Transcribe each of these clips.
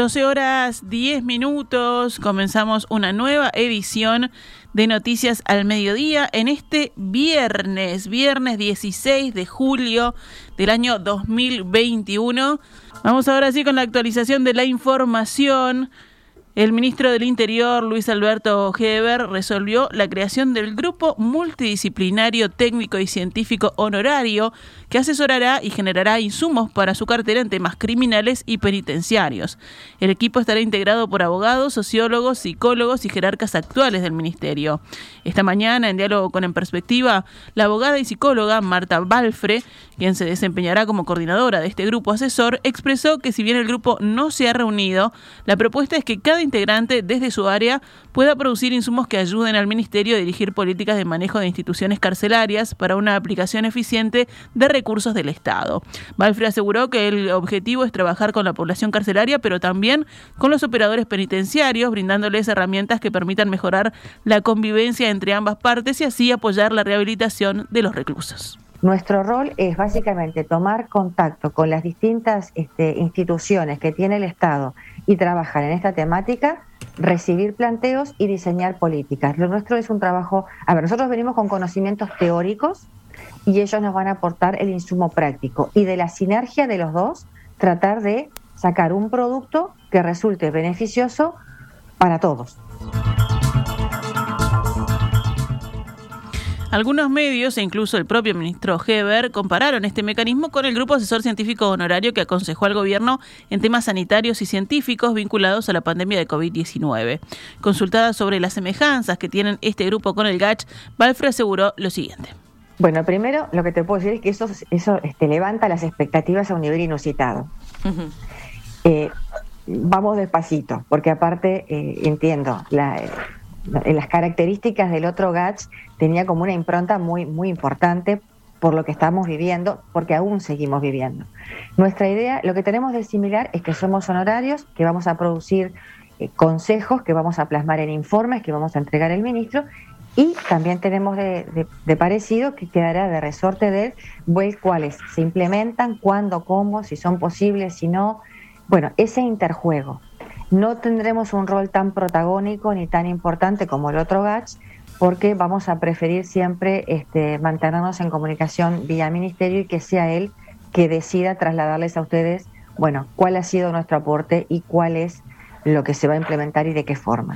12 horas 10 minutos, comenzamos una nueva edición de Noticias al Mediodía en este viernes, viernes 16 de julio del año 2021. Vamos ahora sí con la actualización de la información. El ministro del Interior, Luis Alberto Heber, resolvió la creación del Grupo Multidisciplinario Técnico y Científico Honorario que asesorará y generará insumos para su cartera en temas criminales y penitenciarios. El equipo estará integrado por abogados, sociólogos, psicólogos y jerarcas actuales del Ministerio. Esta mañana, en diálogo con En Perspectiva, la abogada y psicóloga Marta Balfre, quien se desempeñará como coordinadora de este grupo asesor, expresó que si bien el grupo no se ha reunido, la propuesta es que cada integrante desde su área pueda producir insumos que ayuden al Ministerio a dirigir políticas de manejo de instituciones carcelarias para una aplicación eficiente de recursos del Estado. Balfre aseguró que el objetivo es trabajar con la población carcelaria, pero también con los operadores penitenciarios, brindándoles herramientas que permitan mejorar la convivencia entre ambas partes y así apoyar la rehabilitación de los reclusos. Nuestro rol es básicamente tomar contacto con las distintas este, instituciones que tiene el Estado y trabajar en esta temática, recibir planteos y diseñar políticas. Lo nuestro es un trabajo, a ver, nosotros venimos con conocimientos teóricos y ellos nos van a aportar el insumo práctico y de la sinergia de los dos tratar de sacar un producto que resulte beneficioso para todos. Algunos medios e incluso el propio ministro Heber compararon este mecanismo con el grupo asesor científico honorario que aconsejó al gobierno en temas sanitarios y científicos vinculados a la pandemia de COVID-19. Consultada sobre las semejanzas que tienen este grupo con el GACH, Balfre aseguró lo siguiente. Bueno, primero lo que te puedo decir es que eso, eso este, levanta las expectativas a un nivel inusitado. Eh, vamos despacito, porque aparte eh, entiendo la las características del otro GATS tenía como una impronta muy, muy importante por lo que estamos viviendo, porque aún seguimos viviendo. Nuestra idea, lo que tenemos de similar es que somos honorarios, que vamos a producir eh, consejos, que vamos a plasmar en informes, que vamos a entregar al ministro, y también tenemos de, parecido que quedará de resorte de él, cuáles se implementan, cuándo, cómo, si son posibles, si no. Bueno, ese interjuego no tendremos un rol tan protagónico ni tan importante como el otro GATS, porque vamos a preferir siempre este, mantenernos en comunicación vía ministerio y que sea él que decida trasladarles a ustedes, bueno, cuál ha sido nuestro aporte y cuál es lo que se va a implementar y de qué forma.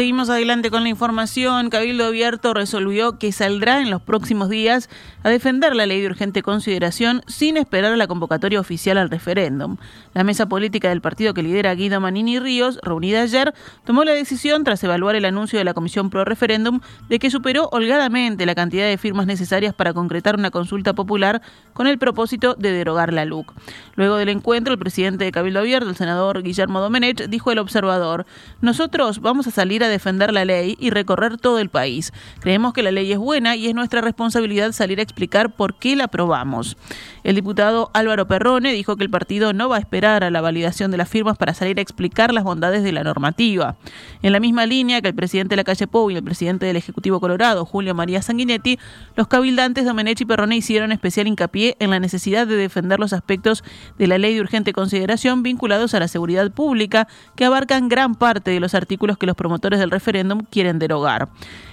Seguimos adelante con la información. Cabildo Abierto resolvió que saldrá en los próximos días a defender la ley de urgente consideración sin esperar a la convocatoria oficial al referéndum. La mesa política del partido que lidera Guido Manini Ríos, reunida ayer, tomó la decisión tras evaluar el anuncio de la Comisión Pro Referéndum de que superó holgadamente la cantidad de firmas necesarias para concretar una consulta popular con el propósito de derogar la LUC. Luego del encuentro, el presidente de Cabildo Abierto, el senador Guillermo Domenech, dijo al observador: Nosotros vamos a salir a defender la ley y recorrer todo el país. Creemos que la ley es buena y es nuestra responsabilidad salir a explicar por qué la aprobamos. El diputado Álvaro Perrone dijo que el partido no va a esperar a la validación de las firmas para salir a explicar las bondades de la normativa. En la misma línea que el presidente de la calle Pou y el presidente del Ejecutivo Colorado, Julio María Sanguinetti, los cabildantes Domenech y Perrone hicieron especial hincapié en la necesidad de defender los aspectos de la ley de urgente consideración vinculados a la seguridad pública que abarcan gran parte de los artículos que los promotores del referéndum quieren derogar.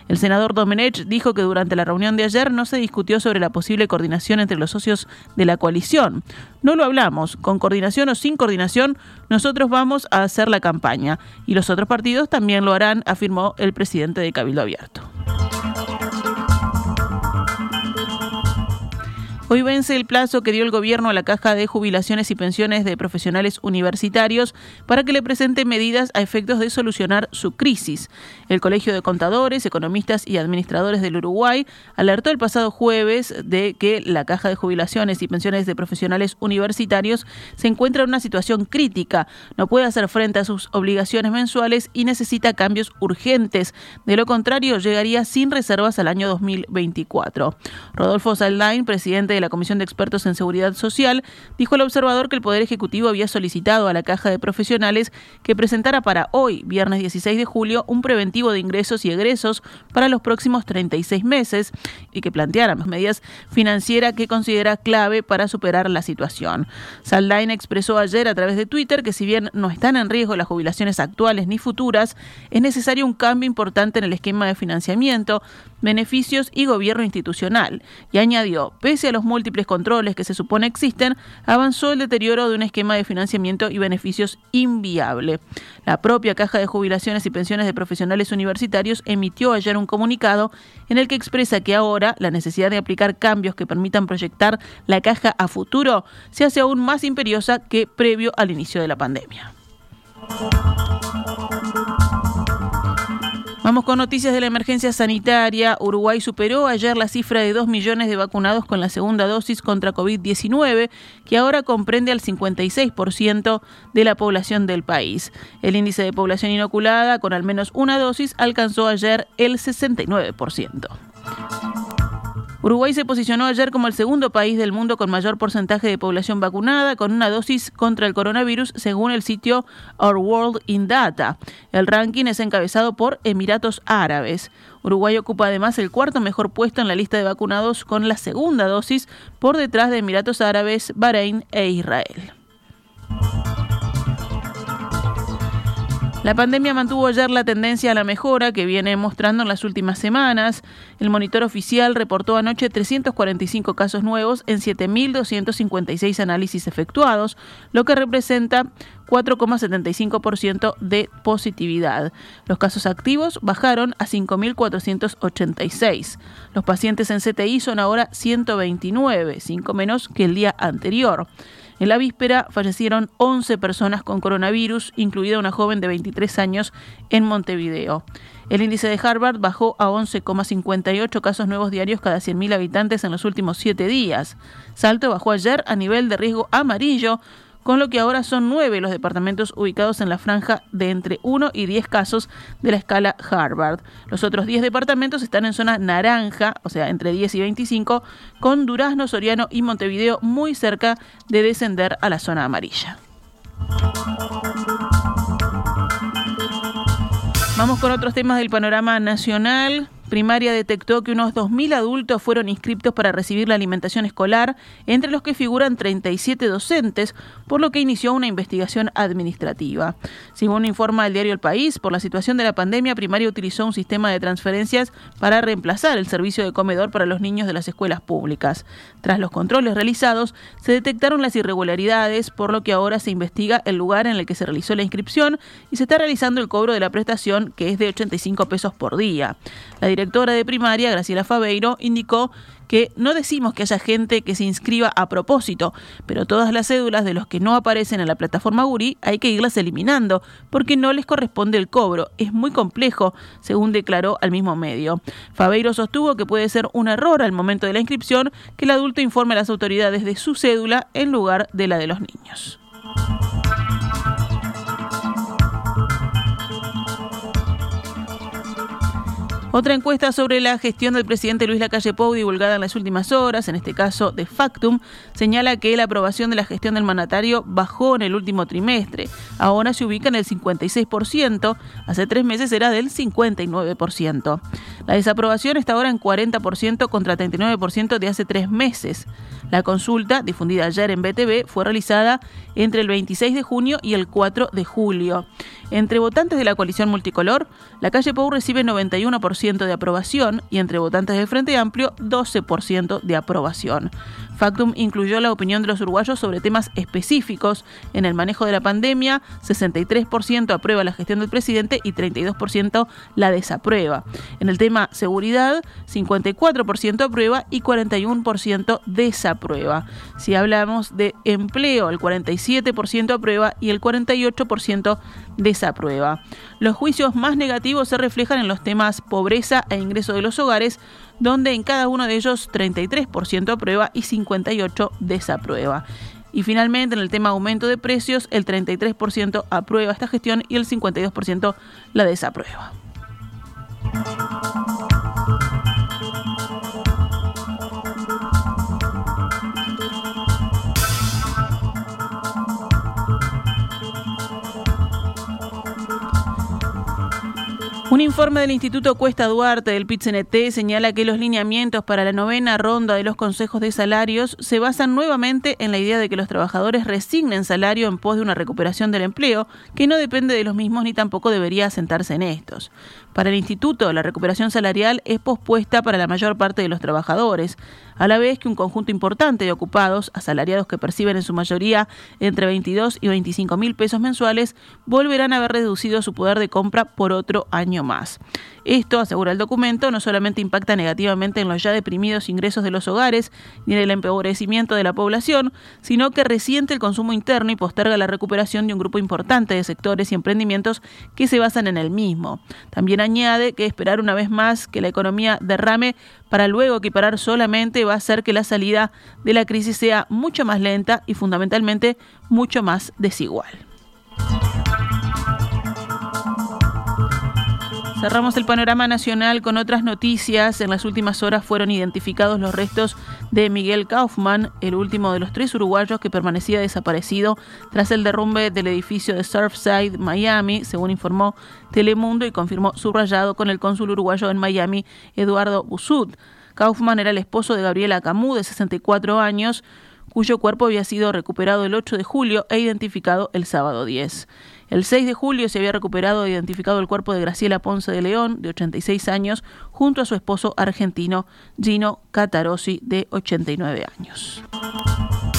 El senador Domenech dijo que durante la reunión de ayer no se discutió sobre la posible coordinación entre los socios de la coalición. No lo hablamos. Con coordinación o sin coordinación, nosotros vamos a hacer la campaña. Y los otros partidos también lo harán, afirmó el presidente de Cabildo Abierto. Hoy vence el plazo que dio el gobierno a la Caja de Jubilaciones y Pensiones de Profesionales Universitarios para que le presente medidas a efectos de solucionar su crisis. El Colegio de Contadores, Economistas y Administradores del Uruguay alertó el pasado jueves de que la Caja de Jubilaciones y Pensiones de Profesionales Universitarios se encuentra en una situación crítica, no puede hacer frente a sus obligaciones mensuales y necesita cambios urgentes. De lo contrario, llegaría sin reservas al año 2024. Rodolfo Saldain, presidente la Comisión de Expertos en Seguridad Social, dijo el observador que el Poder Ejecutivo había solicitado a la Caja de Profesionales que presentara para hoy, viernes 16 de julio, un preventivo de ingresos y egresos para los próximos 36 meses y que planteara medidas financieras que considera clave para superar la situación. Saldain expresó ayer a través de Twitter que si bien no están en riesgo las jubilaciones actuales ni futuras, es necesario un cambio importante en el esquema de financiamiento, beneficios y gobierno institucional. Y añadió, pese a los múltiples controles que se supone existen, avanzó el deterioro de un esquema de financiamiento y beneficios inviable. La propia Caja de Jubilaciones y Pensiones de Profesionales Universitarios emitió ayer un comunicado en el que expresa que ahora la necesidad de aplicar cambios que permitan proyectar la caja a futuro se hace aún más imperiosa que previo al inicio de la pandemia. Con noticias de la emergencia sanitaria. Uruguay superó ayer la cifra de 2 millones de vacunados con la segunda dosis contra COVID-19, que ahora comprende al 56% de la población del país. El índice de población inoculada con al menos una dosis alcanzó ayer el 69%. Uruguay se posicionó ayer como el segundo país del mundo con mayor porcentaje de población vacunada con una dosis contra el coronavirus según el sitio Our World in Data. El ranking es encabezado por Emiratos Árabes. Uruguay ocupa además el cuarto mejor puesto en la lista de vacunados con la segunda dosis por detrás de Emiratos Árabes, Bahrein e Israel. La pandemia mantuvo ayer la tendencia a la mejora que viene mostrando en las últimas semanas. El monitor oficial reportó anoche 345 casos nuevos en 7.256 análisis efectuados, lo que representa 4,75% de positividad. Los casos activos bajaron a 5.486. Los pacientes en CTI son ahora 129, 5 menos que el día anterior. En la víspera fallecieron 11 personas con coronavirus, incluida una joven de 23 años en Montevideo. El índice de Harvard bajó a 11,58 casos nuevos diarios cada 100.000 habitantes en los últimos siete días. Salto bajó ayer a nivel de riesgo amarillo con lo que ahora son nueve los departamentos ubicados en la franja de entre 1 y 10 casos de la escala Harvard. Los otros 10 departamentos están en zona naranja, o sea, entre 10 y 25, con Durazno, Soriano y Montevideo muy cerca de descender a la zona amarilla. Vamos con otros temas del panorama nacional. Primaria detectó que unos 2.000 adultos fueron inscriptos para recibir la alimentación escolar, entre los que figuran 37 docentes, por lo que inició una investigación administrativa. Según informa el diario El País, por la situación de la pandemia, Primaria utilizó un sistema de transferencias para reemplazar el servicio de comedor para los niños de las escuelas públicas. Tras los controles realizados, se detectaron las irregularidades, por lo que ahora se investiga el lugar en el que se realizó la inscripción y se está realizando el cobro de la prestación, que es de 85 pesos por día. La directora de primaria, Graciela Fabeiro, indicó que no decimos que haya gente que se inscriba a propósito, pero todas las cédulas de los que no aparecen en la plataforma Guri hay que irlas eliminando, porque no les corresponde el cobro. Es muy complejo, según declaró al mismo medio. Fabeiro sostuvo que puede ser un error al momento de la inscripción que el adulto informe a las autoridades de su cédula en lugar de la de los niños. Otra encuesta sobre la gestión del presidente Luis Lacalle Pou divulgada en las últimas horas, en este caso de Factum, señala que la aprobación de la gestión del mandatario bajó en el último trimestre. Ahora se ubica en el 56%, hace tres meses era del 59%. La desaprobación está ahora en 40% contra 39% de hace tres meses. La consulta, difundida ayer en BTV, fue realizada entre el 26 de junio y el 4 de julio. Entre votantes de la coalición multicolor, la calle Pou recibe 91% de aprobación y entre votantes del Frente Amplio 12% de aprobación. Factum incluyó la opinión de los uruguayos sobre temas específicos. En el manejo de la pandemia, 63% aprueba la gestión del presidente y 32% la desaprueba. En el tema seguridad, 54% aprueba y 41% desaprueba. Si hablamos de empleo, el 47% aprueba y el 48% desaprueba. Los juicios más negativos se reflejan en los temas pobreza e ingreso de los hogares, donde en cada uno de ellos 33% aprueba y 58% desaprueba. Y finalmente, en el tema aumento de precios, el 33% aprueba esta gestión y el 52% la desaprueba. Un informe del Instituto Cuesta Duarte del PITCNT señala que los lineamientos para la novena ronda de los consejos de salarios se basan nuevamente en la idea de que los trabajadores resignen salario en pos de una recuperación del empleo, que no depende de los mismos ni tampoco debería asentarse en estos. Para el instituto, la recuperación salarial es pospuesta para la mayor parte de los trabajadores, a la vez que un conjunto importante de ocupados, asalariados que perciben en su mayoría entre 22 y 25 mil pesos mensuales, volverán a haber reducido su poder de compra por otro año más. Esto, asegura el documento, no solamente impacta negativamente en los ya deprimidos ingresos de los hogares ni en el empobrecimiento de la población, sino que resiente el consumo interno y posterga la recuperación de un grupo importante de sectores y emprendimientos que se basan en el mismo. También añade que esperar una vez más que la economía derrame para luego equiparar solamente va a hacer que la salida de la crisis sea mucho más lenta y fundamentalmente mucho más desigual. Cerramos el panorama nacional con otras noticias. En las últimas horas fueron identificados los restos de Miguel Kaufman, el último de los tres uruguayos que permanecía desaparecido tras el derrumbe del edificio de Surfside, Miami, según informó Telemundo y confirmó subrayado con el cónsul uruguayo en Miami, Eduardo Busud. Kaufman era el esposo de Gabriela Camus, de 64 años, cuyo cuerpo había sido recuperado el 8 de julio e identificado el sábado 10. El 6 de julio se había recuperado e identificado el cuerpo de Graciela Ponce de León, de 86 años, junto a su esposo argentino Gino Catarossi, de 89 años.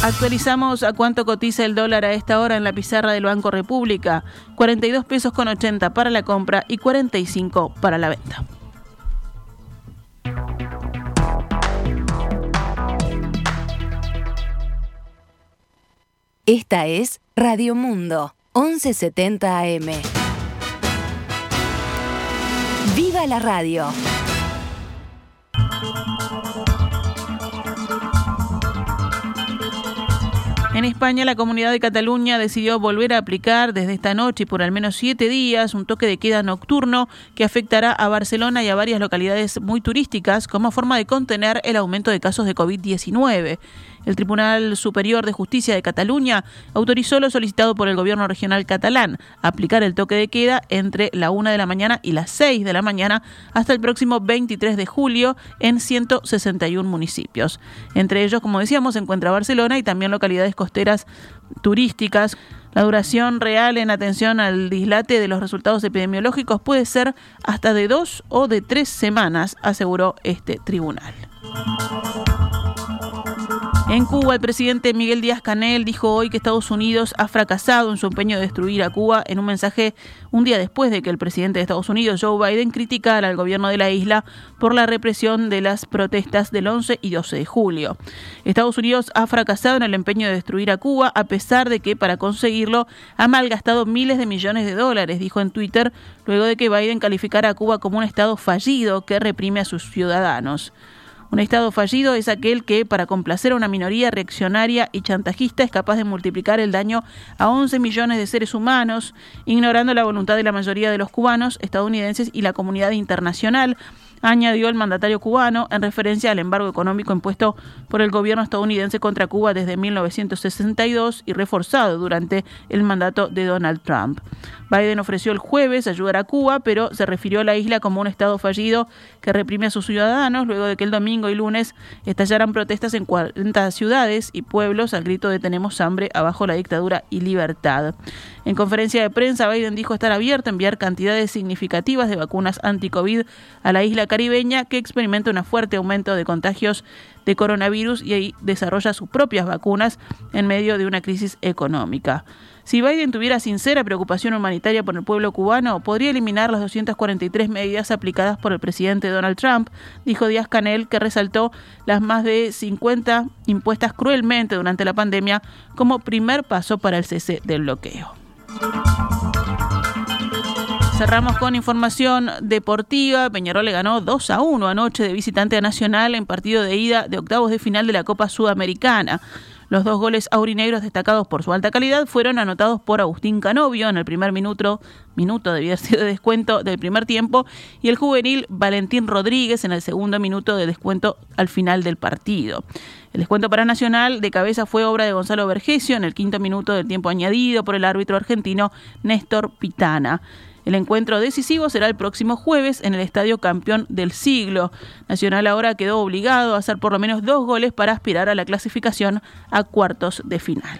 Actualizamos a cuánto cotiza el dólar a esta hora en la pizarra del Banco República. 42 pesos con 80 para la compra y 45 para la venta. Esta es Radio Mundo. 1170 AM. ¡Viva la radio! En España, la Comunidad de Cataluña decidió volver a aplicar desde esta noche y por al menos siete días un toque de queda nocturno que afectará a Barcelona y a varias localidades muy turísticas como forma de contener el aumento de casos de COVID-19. El Tribunal Superior de Justicia de Cataluña autorizó lo solicitado por el gobierno regional catalán, aplicar el toque de queda entre la 1 de la mañana y las 6 de la mañana hasta el próximo 23 de julio en 161 municipios. Entre ellos, como decíamos, se encuentra Barcelona y también localidades costeras turísticas. La duración real en atención al dislate de los resultados epidemiológicos puede ser hasta de dos o de tres semanas, aseguró este tribunal. En Cuba, el presidente Miguel Díaz Canel dijo hoy que Estados Unidos ha fracasado en su empeño de destruir a Cuba en un mensaje un día después de que el presidente de Estados Unidos, Joe Biden, criticara al gobierno de la isla por la represión de las protestas del 11 y 12 de julio. Estados Unidos ha fracasado en el empeño de destruir a Cuba, a pesar de que para conseguirlo ha malgastado miles de millones de dólares, dijo en Twitter, luego de que Biden calificara a Cuba como un Estado fallido que reprime a sus ciudadanos. Un Estado fallido es aquel que, para complacer a una minoría reaccionaria y chantajista, es capaz de multiplicar el daño a 11 millones de seres humanos, ignorando la voluntad de la mayoría de los cubanos, estadounidenses y la comunidad internacional, añadió el mandatario cubano en referencia al embargo económico impuesto por el gobierno estadounidense contra Cuba desde 1962 y reforzado durante el mandato de Donald Trump. Biden ofreció el jueves ayudar a Cuba, pero se refirió a la isla como un estado fallido que reprime a sus ciudadanos luego de que el domingo y lunes estallaran protestas en 40 ciudades y pueblos al grito de tenemos hambre abajo la dictadura y libertad. En conferencia de prensa, Biden dijo estar abierto a enviar cantidades significativas de vacunas anti-COVID a la isla caribeña que experimenta un fuerte aumento de contagios de coronavirus y ahí desarrolla sus propias vacunas en medio de una crisis económica. Si Biden tuviera sincera preocupación humanitaria por el pueblo cubano, podría eliminar las 243 medidas aplicadas por el presidente Donald Trump, dijo Díaz Canel, que resaltó las más de 50 impuestas cruelmente durante la pandemia como primer paso para el cese del bloqueo. Cerramos con información deportiva. Peñarol le ganó 2 a 1 anoche de visitante a Nacional en partido de ida de octavos de final de la Copa Sudamericana. Los dos goles aurinegros destacados por su alta calidad fueron anotados por Agustín Canovio en el primer minuto, minuto de de descuento del primer tiempo, y el juvenil Valentín Rodríguez en el segundo minuto de descuento al final del partido. El descuento para Nacional de cabeza fue obra de Gonzalo Vergesio en el quinto minuto del tiempo añadido por el árbitro argentino Néstor Pitana. El encuentro decisivo será el próximo jueves en el Estadio Campeón del Siglo. Nacional ahora quedó obligado a hacer por lo menos dos goles para aspirar a la clasificación a cuartos de final.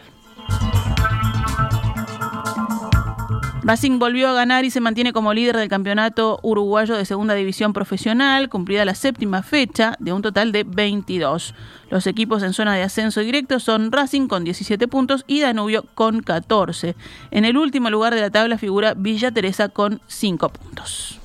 Racing volvió a ganar y se mantiene como líder del campeonato uruguayo de segunda división profesional, cumplida la séptima fecha de un total de 22. Los equipos en zona de ascenso directo son Racing con 17 puntos y Danubio con 14. En el último lugar de la tabla figura Villa Teresa con 5 puntos.